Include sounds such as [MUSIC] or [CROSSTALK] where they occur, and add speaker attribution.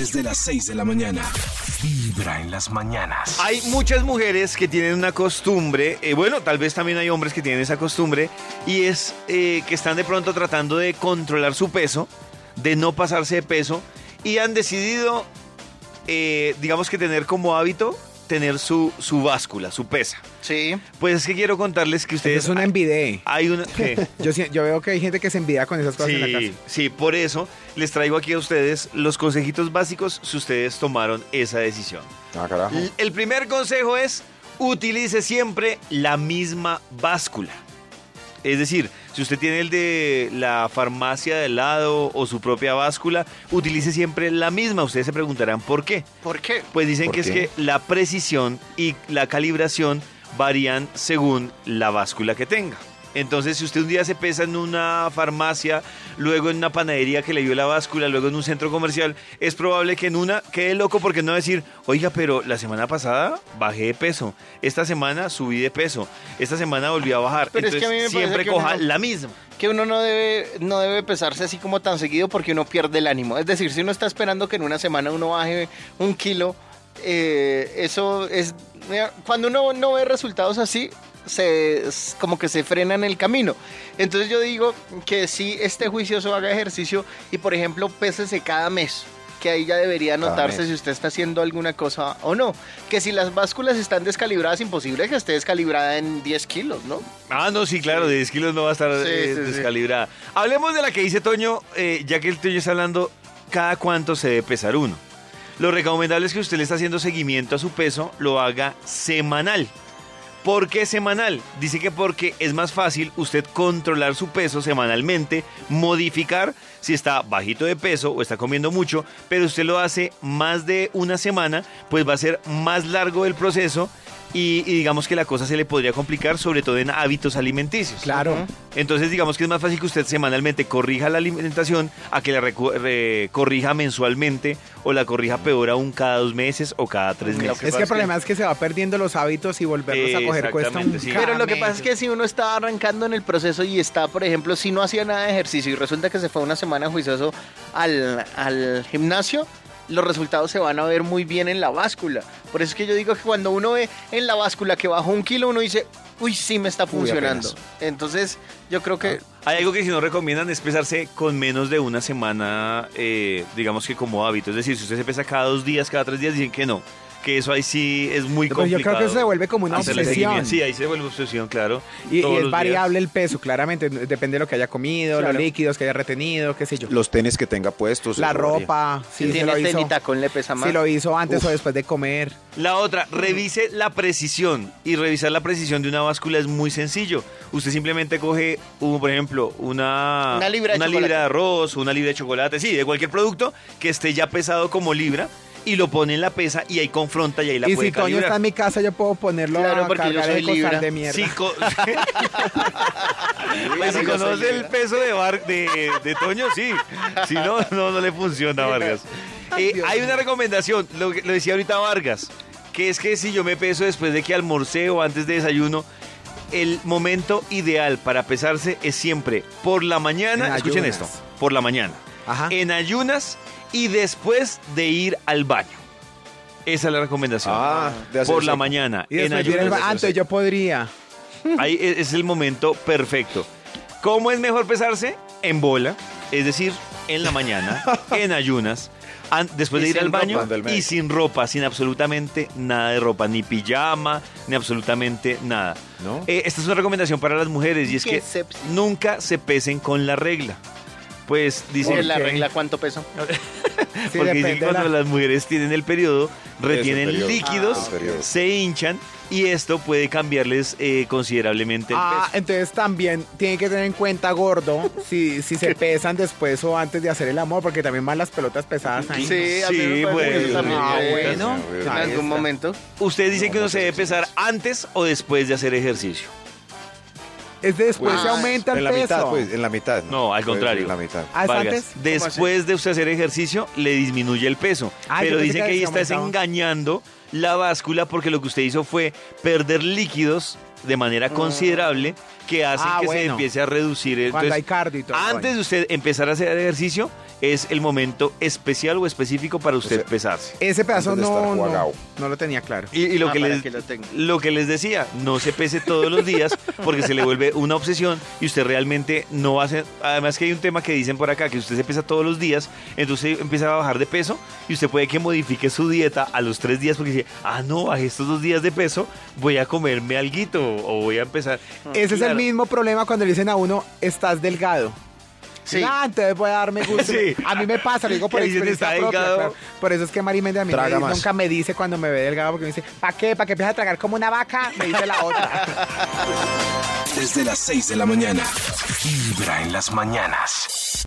Speaker 1: Desde las 6 de la mañana. Vibra en las mañanas.
Speaker 2: Hay muchas mujeres que tienen una costumbre, eh, bueno, tal vez también hay hombres que tienen esa costumbre, y es eh, que están de pronto tratando de controlar su peso, de no pasarse de peso, y han decidido, eh, digamos que tener como hábito, tener su, su báscula, su pesa.
Speaker 3: Sí.
Speaker 2: Pues es que quiero contarles que ustedes...
Speaker 4: Es una envidia.
Speaker 2: Hay una... ¿qué? [LAUGHS]
Speaker 4: Yo, veo que hay gente que se envidia con esas cosas en la
Speaker 2: Sí,
Speaker 4: casa.
Speaker 2: sí, por eso les traigo aquí a ustedes los consejitos básicos si ustedes tomaron esa decisión.
Speaker 5: Ah, carajo.
Speaker 2: El primer consejo es utilice siempre la misma báscula. Es decir, si usted tiene el de la farmacia de lado o su propia báscula, utilice siempre la misma. Ustedes se preguntarán por qué.
Speaker 3: ¿Por qué?
Speaker 2: Pues dicen
Speaker 5: ¿Por
Speaker 2: que es que la precisión y la calibración varían según la báscula que tenga. Entonces, si usted un día se pesa en una farmacia, luego en una panadería que le dio la báscula, luego en un centro comercial, es probable que en una quede loco porque no va a decir, oiga, pero la semana pasada bajé de peso, esta semana subí de peso, esta semana volví a bajar.
Speaker 3: Pero es que
Speaker 2: Entonces,
Speaker 3: a mí me parece
Speaker 2: siempre
Speaker 3: que
Speaker 2: coja la misma.
Speaker 3: Que uno no debe, no debe pesarse así como tan seguido porque uno pierde el ánimo. Es decir, si uno está esperando que en una semana uno baje un kilo, eh, eso es... Cuando uno no ve resultados así, se, como que se frena en el camino. Entonces yo digo que si este juicioso haga ejercicio y por ejemplo pésese cada mes. Que ahí ya debería notarse si usted está haciendo alguna cosa o no. Que si las básculas están descalibradas, imposible que esté descalibrada en 10 kilos, ¿no?
Speaker 2: Ah, no, sí, claro, de 10 kilos no va a estar
Speaker 3: Sí,
Speaker 2: eh,
Speaker 3: sí, sí.
Speaker 2: descalibrada. Hablemos de la que dice Toño, eh, ya que el Toño está hablando, cada cuánto se debe pesar uno. Lo recomendable es que usted le está haciendo seguimiento a su peso, lo haga semanal. ¿Por qué semanal? Dice que porque es más fácil usted controlar su peso semanalmente, modificar si está bajito de peso o está comiendo mucho, pero usted lo hace más de una semana, pues va a ser más largo el proceso y, y digamos que la cosa se le podría complicar, sobre todo en hábitos alimenticios.
Speaker 4: Claro.
Speaker 2: Entonces, digamos que es más fácil que usted semanalmente corrija la alimentación a que la re- corrija mensualmente o la corrija peor aún cada dos meses o cada tres meses.
Speaker 3: que
Speaker 4: Es que el problema es que se va perdiendo los hábitos y volverlos a coger cuesta un
Speaker 2: sí.
Speaker 3: Pero lo que pasa es que si uno está arrancando en el proceso y está, por ejemplo, si no hacía nada de ejercicio y resulta que se fue una semana juicioso al, al gimnasio, los resultados se van a ver muy bien en la báscula. Por eso es que yo digo que cuando uno ve en la báscula que bajó un kilo, uno dice, uy, sí me está funcionando. Entonces, yo creo que
Speaker 2: Hay algo que si no recomiendan es pesarse con menos de una semana, eh, digamos que como hábito. Es decir, si usted se pesa cada dos días, cada tres días, dicen que no. Que eso ahí sí es muy
Speaker 4: Pero yo
Speaker 2: complicado.
Speaker 4: creo que se vuelve como una
Speaker 2: hacerle
Speaker 4: obsesión.
Speaker 2: Sí, ahí se vuelve obsesión, claro.
Speaker 4: Y, es variable
Speaker 2: días.
Speaker 4: el peso, claramente. Depende de lo que haya comido,
Speaker 3: Claro.
Speaker 4: los líquidos que haya retenido, qué sé yo.
Speaker 5: Los tenis que tenga puestos.
Speaker 4: la
Speaker 5: eso
Speaker 4: ropa,
Speaker 3: si
Speaker 4: se
Speaker 3: tiene
Speaker 4: lo hizo,
Speaker 3: telita con le pesa más.
Speaker 4: si lo hizo antes
Speaker 5: Uf.
Speaker 4: o después de comer.
Speaker 2: La otra, revise la precisión. Y revisar la precisión de una báscula es muy sencillo. Usted simplemente coge, un, por ejemplo, una,
Speaker 3: Una libra de
Speaker 2: una libra de arroz, una libra de chocolate, sí, de cualquier producto que esté ya pesado como libra y lo pone en la pesa y ahí confronta y ahí la
Speaker 4: y
Speaker 2: puede
Speaker 4: si Toño está en mi casa, yo puedo ponerlo
Speaker 3: Claro,
Speaker 4: a
Speaker 3: porque yo
Speaker 4: cargar
Speaker 3: soy
Speaker 4: de costal
Speaker 3: libra.
Speaker 4: de mierda.
Speaker 2: Co- [LAUGHS] Pues si
Speaker 3: yo soy
Speaker 2: conoce el peso de, Var- de, de Toño, sí. Si no, no, no le funciona, Vargas. Eh, hay una recomendación, lo, decía ahorita Vargas, que es que si yo me peso después de que almorcé o antes de desayuno, el momento ideal para pesarse es siempre por la mañana,
Speaker 4: En
Speaker 2: escuchen esto, por la mañana,
Speaker 4: Ajá.
Speaker 2: en ayunas y después de ir al baño. Esa es la recomendación.
Speaker 5: Ah, de hacer
Speaker 2: por la
Speaker 5: seco.
Speaker 2: mañana.
Speaker 4: Y
Speaker 2: en
Speaker 4: después
Speaker 2: ayunas.
Speaker 4: antes yo podría.
Speaker 2: Ahí es es el momento perfecto. ¿Cómo es mejor pesarse? En bola, es decir, en la mañana, [LAUGHS] en ayunas, an- después
Speaker 3: Y
Speaker 2: de ir
Speaker 3: sin
Speaker 2: al baño
Speaker 5: ropa. Del
Speaker 2: y
Speaker 5: médico.
Speaker 2: sin ropa, sin absolutamente nada de ropa, ni pijama, ni absolutamente nada.
Speaker 5: ¿No?
Speaker 2: Eh, esta es una recomendación para las mujeres y es que nunca se pesen con la regla. Pues dicen
Speaker 3: ¿En la regla cuánto peso? [LAUGHS]
Speaker 4: Sí,
Speaker 2: porque dicen que cuando
Speaker 4: la-
Speaker 2: las mujeres tienen el periodo, retienen
Speaker 5: periodo.
Speaker 2: líquidos,
Speaker 5: Ah,
Speaker 2: se hinchan y esto puede cambiarles eh, considerablemente el
Speaker 4: Ah,
Speaker 2: peso.
Speaker 4: entonces también tienen que tener en cuenta, gordo, si, si se [LAUGHS] pesan después o antes de hacer el amor, porque también van las pelotas pesadas ahí.
Speaker 3: Sí, a mí me
Speaker 2: Sí, bueno.
Speaker 4: Ah, bueno.
Speaker 5: En
Speaker 3: algún momento.
Speaker 2: Ustedes dicen
Speaker 5: No,
Speaker 2: que uno
Speaker 5: no
Speaker 2: se debe pesar antes o después de hacer ejercicio.
Speaker 4: Es después
Speaker 3: Pues,
Speaker 4: se aumenta el
Speaker 5: en la
Speaker 4: peso.
Speaker 5: mitad, pues, en la mitad.
Speaker 2: No, al contrario.
Speaker 5: En la mitad.
Speaker 4: Ah, ¿es
Speaker 2: Vargas,
Speaker 4: antes?
Speaker 2: después de usted hacer ejercicio, le disminuye el peso.
Speaker 4: Ah,
Speaker 2: pero dice
Speaker 4: que
Speaker 2: que ahí
Speaker 4: se
Speaker 2: está
Speaker 4: aumentaba.
Speaker 2: engañando la báscula porque lo que usted hizo fue perder líquidos de manera considerable que hacen
Speaker 4: Ah,
Speaker 2: que se
Speaker 4: bueno.
Speaker 2: empiece a reducir. el-
Speaker 4: Cuando
Speaker 2: entonces,
Speaker 4: hay cardio y todo.
Speaker 2: antes
Speaker 4: bueno.
Speaker 2: de usted empezar a hacer ejercicio, es el momento especial o específico para usted
Speaker 5: sea,
Speaker 2: pesarse.
Speaker 4: Ese pedazo
Speaker 5: antes de estar
Speaker 4: no, no, no lo tenía claro.
Speaker 2: Y, y lo,
Speaker 3: Ah,
Speaker 2: que
Speaker 3: para
Speaker 2: les,
Speaker 3: que lo tenga.
Speaker 2: lo que les decía, no se pese todos los días [LAUGHS] porque se le vuelve una obsesión y usted realmente no va a hacer... Además que hay un tema que dicen por acá, que usted se pesa todos los días, entonces empieza a bajar de peso y usted puede que modifique su dieta a los tres días porque dice, ah, no, bajé estos dos días de peso, voy a comerme alguito o voy a empezar...
Speaker 4: Ese es el mismo problema cuando le dicen a uno, estás delgado.
Speaker 3: Sí.
Speaker 4: Ah, entonces voy a darme gusto.
Speaker 2: Sí.
Speaker 4: A mí me pasa, lo digo por [LAUGHS] experiencia. Por eso es que Mari Méndez a mí me- nunca me dice cuando me ve delgado, porque me dice, ¿para qué? ¿Para que empiece a tragar como una vaca? Me dice la otra. [LAUGHS]
Speaker 1: Desde las 6 de la mañana. Vibra en las mañanas.